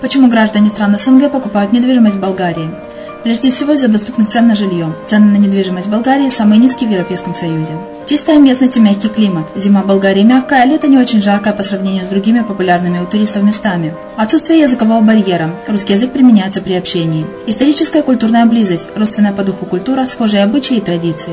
Почему граждане стран СНГ покупают недвижимость в Болгарии? Прежде всего из-за доступных цен на жилье. Цены на недвижимость в Болгарии самые низкие в Европейском Союзе. Чистая местность и мягкий климат. Зима в Болгарии мягкая, а лето не очень жаркое по сравнению с другими популярными у туристов местами. Отсутствие языкового барьера. Русский язык применяется при общении. Историческая и культурная близость. Родственная по духу культура, схожие обычаи и традиции.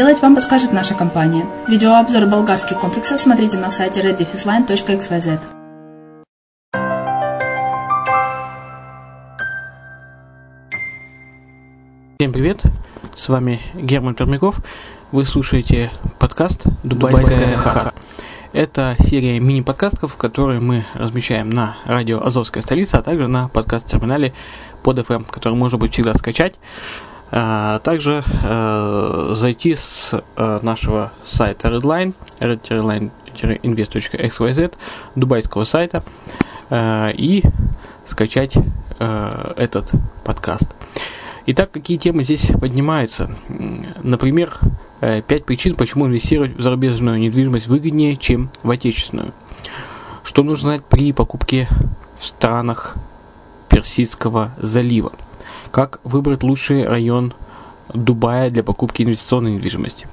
вам подскажет наша компания. Видеообзор болгарских комплексов смотрите на сайте reddefisline.xyz. Всем привет, с вами Герман Пермяков. Вы слушаете подкаст «Дубайская ха-ха». Это серия мини-подкастов, которые мы размещаем на радио «Азовская столица», а также на подкаст-терминале под FM, который можно будет всегда скачать. А также э, зайти с э, нашего сайта Redline, red-invest.xyz, дубайского сайта, э, и скачать этот подкаст. Итак, какие темы здесь поднимаются? Например, пять причин, почему инвестировать в зарубежную недвижимость выгоднее, чем в отечественную. Что нужно знать при покупке в странах Персидского залива? Как выбрать лучший район Дубая для покупки инвестиционной недвижимости?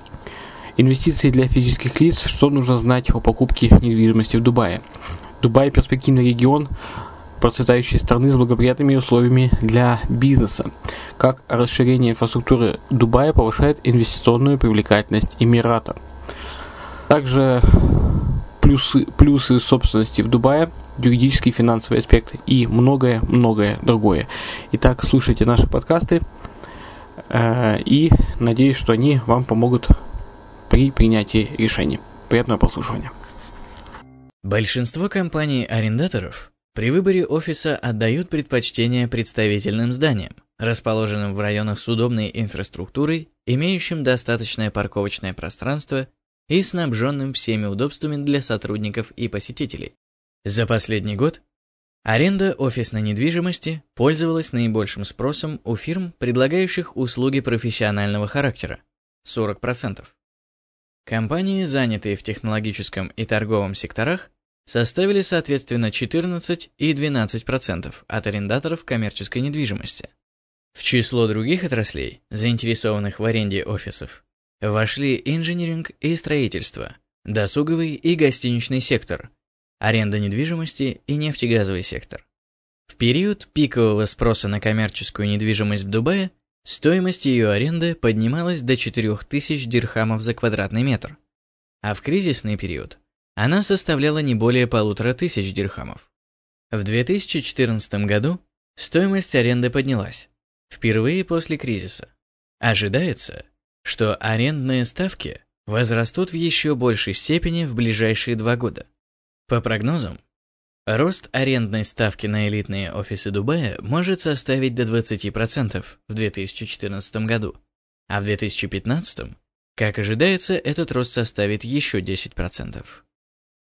Инвестиции для физических лиц. Что нужно знать о покупке недвижимости в Дубае? Дубай – перспективный регион, процветающей страны с благоприятными условиями для бизнеса. Как расширение инфраструктуры Дубая повышает инвестиционную привлекательность Эмирата. Также плюсы, плюсы собственности в Дубае, юридический и финансовый аспект и многое-многое другое. Итак, слушайте наши подкасты э, и надеюсь, что они вам помогут при принятии решений. Приятного прослушивания. Большинство компаний-арендаторов при выборе офиса отдают предпочтение представительным зданиям, расположенным в районах с удобной инфраструктурой, имеющим достаточное парковочное пространство и снабженным всеми удобствами для сотрудников и посетителей. За последний год аренда офисной недвижимости пользовалась наибольшим спросом у фирм, предлагающих услуги профессионального характера – 40%. Компании, занятые в технологическом и торговом секторах, составили соответственно 14 и 12% от арендаторов коммерческой недвижимости. В число других отраслей, заинтересованных в аренде офисов, вошли инжиниринг и строительство, досуговый и гостиничный сектор, аренда недвижимости и нефтегазовый сектор. В период пикового спроса на коммерческую недвижимость в Дубае стоимость ее аренды поднималась до 4000 дирхамов за квадратный метр, а в кризисный период она составляла не более полутора тысяч дирхамов. В 2014 году стоимость аренды поднялась, впервые после кризиса. Ожидается, что арендные ставки возрастут в еще большей степени в ближайшие два года. По прогнозам, рост арендной ставки на элитные офисы Дубая может составить до 20% в 2014 году, а в 2015, как ожидается, этот рост составит еще 10%.